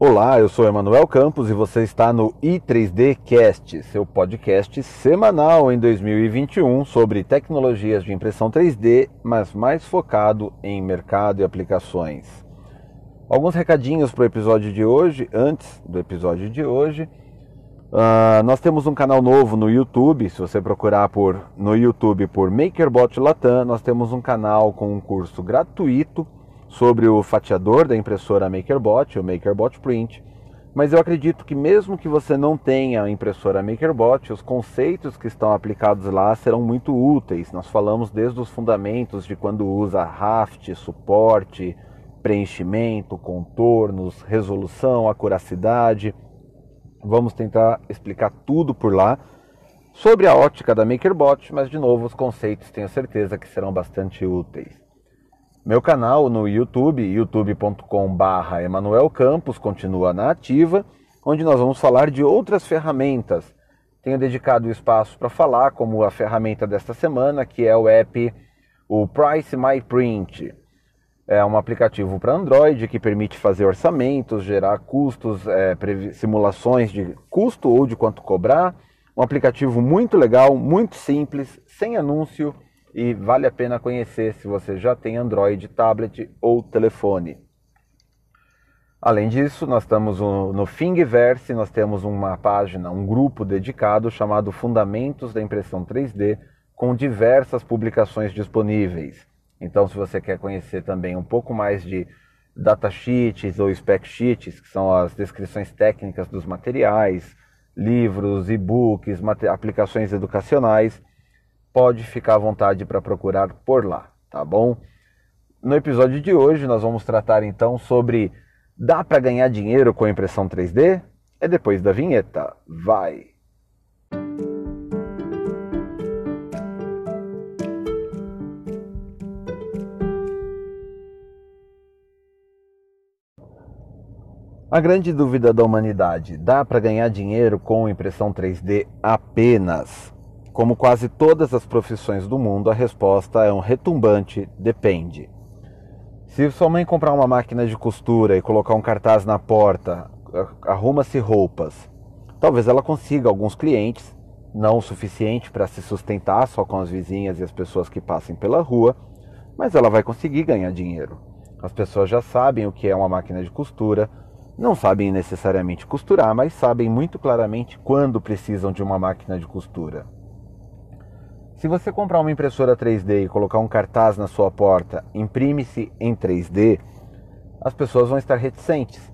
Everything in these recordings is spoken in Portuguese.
Olá, eu sou Emanuel Campos e você está no i3D Cast, seu podcast semanal em 2021 sobre tecnologias de impressão 3D, mas mais focado em mercado e aplicações. Alguns recadinhos para o episódio de hoje, antes do episódio de hoje. Uh, nós temos um canal novo no YouTube, se você procurar por, no YouTube por MakerBot Latam, nós temos um canal com um curso gratuito sobre o fatiador da impressora MakerBot, o MakerBot Print. Mas eu acredito que mesmo que você não tenha a impressora MakerBot, os conceitos que estão aplicados lá serão muito úteis. Nós falamos desde os fundamentos de quando usa raft, suporte, preenchimento, contornos, resolução, acuracidade Vamos tentar explicar tudo por lá sobre a ótica da MakerBot, mas de novo os conceitos tenho certeza que serão bastante úteis. Meu canal no YouTube, youtube.com/barra Emanuel Campos, continua na ativa, onde nós vamos falar de outras ferramentas. Tenho dedicado espaço para falar, como a ferramenta desta semana, que é o app, o Price My Print. É um aplicativo para Android que permite fazer orçamentos, gerar custos, é, simulações de custo ou de quanto cobrar. Um aplicativo muito legal, muito simples, sem anúncio e vale a pena conhecer se você já tem Android, tablet ou telefone. Além disso, nós estamos no Thingiverse, nós temos uma página, um grupo dedicado chamado Fundamentos da Impressão 3D, com diversas publicações disponíveis. Então, se você quer conhecer também um pouco mais de datasheets ou spec sheets, que são as descrições técnicas dos materiais, livros, e-books, aplicações educacionais, pode ficar à vontade para procurar por lá, tá bom? No episódio de hoje nós vamos tratar então sobre dá para ganhar dinheiro com impressão 3D? É depois da vinheta. Vai! A grande dúvida da humanidade: dá para ganhar dinheiro com impressão 3D apenas? Como quase todas as profissões do mundo, a resposta é um retumbante depende. Se sua mãe comprar uma máquina de costura e colocar um cartaz na porta, arruma-se roupas, talvez ela consiga alguns clientes, não o suficiente para se sustentar só com as vizinhas e as pessoas que passem pela rua, mas ela vai conseguir ganhar dinheiro. As pessoas já sabem o que é uma máquina de costura, não sabem necessariamente costurar, mas sabem muito claramente quando precisam de uma máquina de costura. Se você comprar uma impressora 3D e colocar um cartaz na sua porta, imprime-se em 3D, as pessoas vão estar reticentes.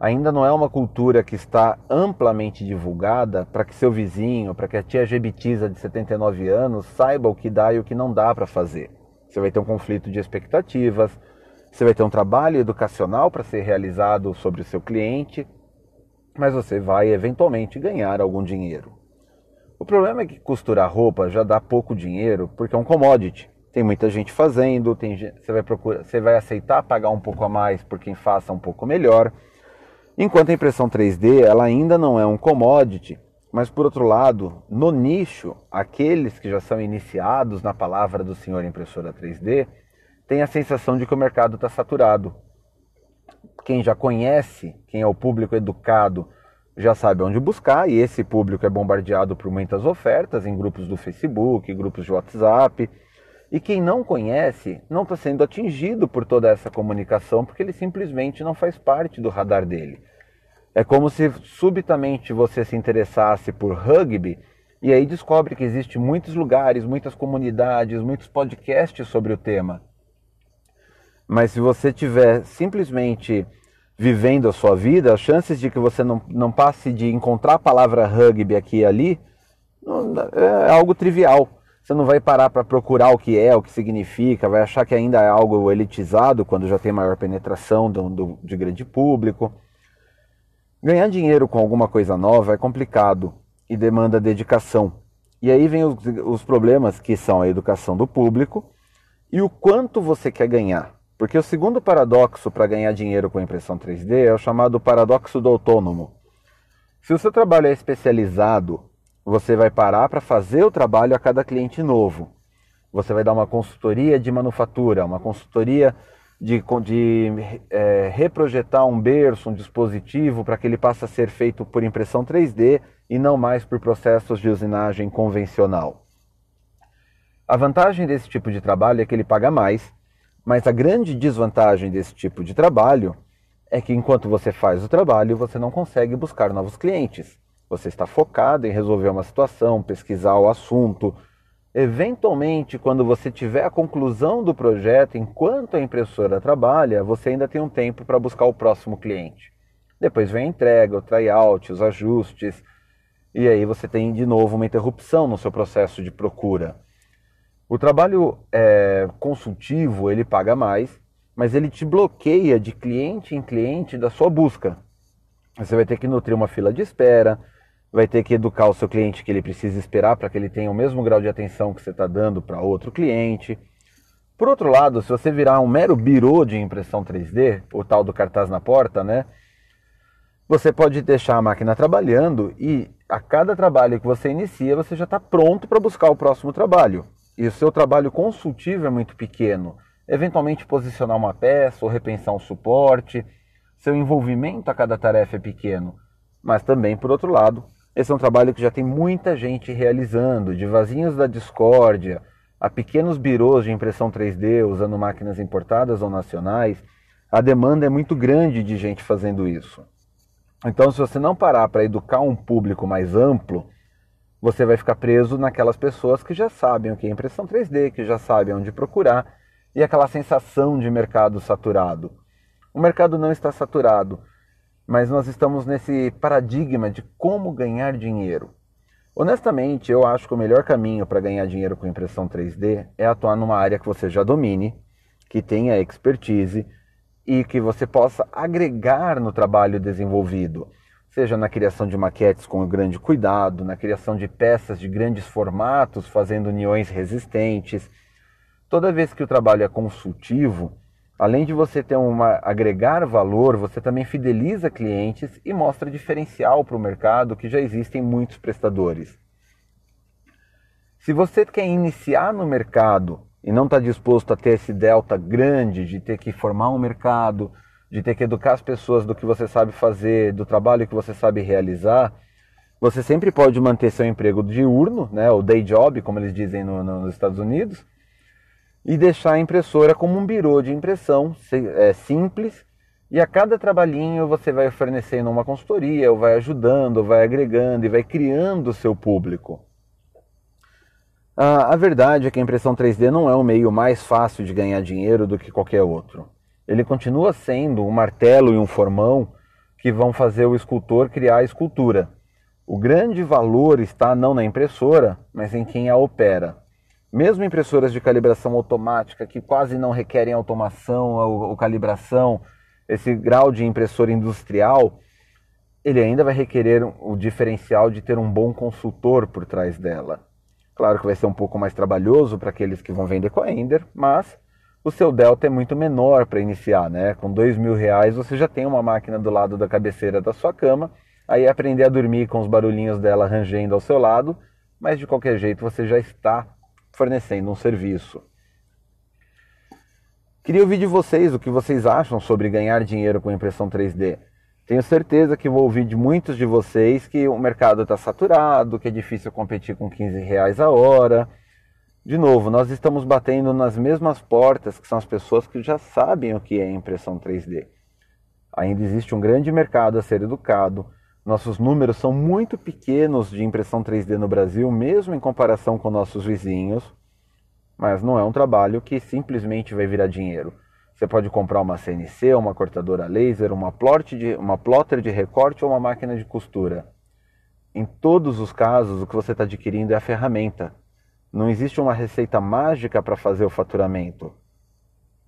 Ainda não é uma cultura que está amplamente divulgada para que seu vizinho, para que a tia Gebitiza de 79 anos saiba o que dá e o que não dá para fazer. Você vai ter um conflito de expectativas, você vai ter um trabalho educacional para ser realizado sobre o seu cliente, mas você vai eventualmente ganhar algum dinheiro. O problema é que costurar roupa já dá pouco dinheiro porque é um commodity. Tem muita gente fazendo, tem, você, vai você vai aceitar pagar um pouco a mais por quem faça um pouco melhor. Enquanto a impressão 3D ela ainda não é um commodity, mas por outro lado, no nicho, aqueles que já são iniciados na palavra do senhor impressora 3D, tem a sensação de que o mercado está saturado. Quem já conhece, quem é o público educado, já sabe onde buscar, e esse público é bombardeado por muitas ofertas em grupos do Facebook, grupos de WhatsApp. E quem não conhece não está sendo atingido por toda essa comunicação porque ele simplesmente não faz parte do radar dele. É como se subitamente você se interessasse por rugby e aí descobre que existe muitos lugares, muitas comunidades, muitos podcasts sobre o tema. Mas se você tiver simplesmente vivendo a sua vida, as chances de que você não, não passe de encontrar a palavra rugby aqui e ali é algo trivial. Você não vai parar para procurar o que é, o que significa, vai achar que ainda é algo elitizado quando já tem maior penetração do, do, de grande público. Ganhar dinheiro com alguma coisa nova é complicado e demanda dedicação. E aí vem os, os problemas que são a educação do público e o quanto você quer ganhar. Porque o segundo paradoxo para ganhar dinheiro com impressão 3D é o chamado paradoxo do autônomo. Se o seu trabalho é especializado, você vai parar para fazer o trabalho a cada cliente novo. Você vai dar uma consultoria de manufatura, uma consultoria de, de é, reprojetar um berço, um dispositivo, para que ele passe a ser feito por impressão 3D e não mais por processos de usinagem convencional. A vantagem desse tipo de trabalho é que ele paga mais, mas a grande desvantagem desse tipo de trabalho é que enquanto você faz o trabalho, você não consegue buscar novos clientes. Você está focado em resolver uma situação, pesquisar o assunto. Eventualmente, quando você tiver a conclusão do projeto, enquanto a impressora trabalha, você ainda tem um tempo para buscar o próximo cliente. Depois vem a entrega, o tryout, os ajustes, e aí você tem de novo uma interrupção no seu processo de procura. O trabalho é, consultivo ele paga mais, mas ele te bloqueia de cliente em cliente da sua busca. Você vai ter que nutrir uma fila de espera, vai ter que educar o seu cliente que ele precisa esperar para que ele tenha o mesmo grau de atenção que você está dando para outro cliente. Por outro lado, se você virar um mero birô de impressão 3D, o tal do cartaz na porta, né? Você pode deixar a máquina trabalhando e a cada trabalho que você inicia, você já está pronto para buscar o próximo trabalho e o seu trabalho consultivo é muito pequeno, eventualmente posicionar uma peça ou repensar um suporte, seu envolvimento a cada tarefa é pequeno. Mas também, por outro lado, esse é um trabalho que já tem muita gente realizando, de vasinhos da discórdia a pequenos birôs de impressão 3D usando máquinas importadas ou nacionais. A demanda é muito grande de gente fazendo isso. Então, se você não parar para educar um público mais amplo, você vai ficar preso naquelas pessoas que já sabem o que é impressão 3D, que já sabem onde procurar, e aquela sensação de mercado saturado. O mercado não está saturado, mas nós estamos nesse paradigma de como ganhar dinheiro. Honestamente, eu acho que o melhor caminho para ganhar dinheiro com impressão 3D é atuar numa área que você já domine, que tenha expertise e que você possa agregar no trabalho desenvolvido seja na criação de maquetes com grande cuidado, na criação de peças de grandes formatos, fazendo uniões resistentes. Toda vez que o trabalho é consultivo, além de você ter uma agregar valor, você também fideliza clientes e mostra diferencial para o mercado que já existem muitos prestadores. Se você quer iniciar no mercado e não está disposto a ter esse delta grande de ter que formar um mercado, de ter que educar as pessoas do que você sabe fazer, do trabalho que você sabe realizar, você sempre pode manter seu emprego diurno, né, o day job, como eles dizem no, no, nos Estados Unidos, e deixar a impressora como um birô de impressão é, simples, e a cada trabalhinho você vai fornecendo uma consultoria, ou vai ajudando, ou vai agregando e vai criando o seu público. a verdade é que a impressão 3D não é o meio mais fácil de ganhar dinheiro do que qualquer outro ele continua sendo um martelo e um formão que vão fazer o escultor criar a escultura. O grande valor está não na impressora, mas em quem a opera. Mesmo impressoras de calibração automática, que quase não requerem automação ou, ou calibração, esse grau de impressora industrial, ele ainda vai requerer o diferencial de ter um bom consultor por trás dela. Claro que vai ser um pouco mais trabalhoso para aqueles que vão vender com a Ender, mas o seu delta é muito menor para iniciar, né? Com dois mil reais você já tem uma máquina do lado da cabeceira da sua cama, aí aprender a dormir com os barulhinhos dela rangendo ao seu lado, mas de qualquer jeito você já está fornecendo um serviço. Queria ouvir de vocês o que vocês acham sobre ganhar dinheiro com impressão 3D. Tenho certeza que vou ouvir de muitos de vocês que o mercado está saturado, que é difícil competir com 15 reais a hora de novo, nós estamos batendo nas mesmas portas que são as pessoas que já sabem o que é impressão 3D. Ainda existe um grande mercado a ser educado. Nossos números são muito pequenos de impressão 3D no Brasil, mesmo em comparação com nossos vizinhos. Mas não é um trabalho que simplesmente vai virar dinheiro. Você pode comprar uma CNC, uma cortadora laser, uma, de, uma plotter de recorte ou uma máquina de costura. Em todos os casos, o que você está adquirindo é a ferramenta, não existe uma receita mágica para fazer o faturamento.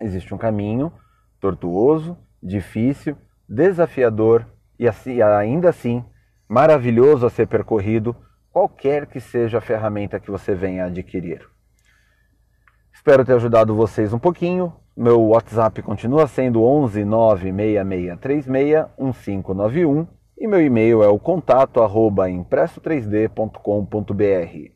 Existe um caminho tortuoso, difícil, desafiador e assim, ainda assim maravilhoso a ser percorrido, qualquer que seja a ferramenta que você venha adquirir. Espero ter ajudado vocês um pouquinho. Meu WhatsApp continua sendo 11 96636 1591 e meu e-mail é o contato arroba impresso3d.com.br.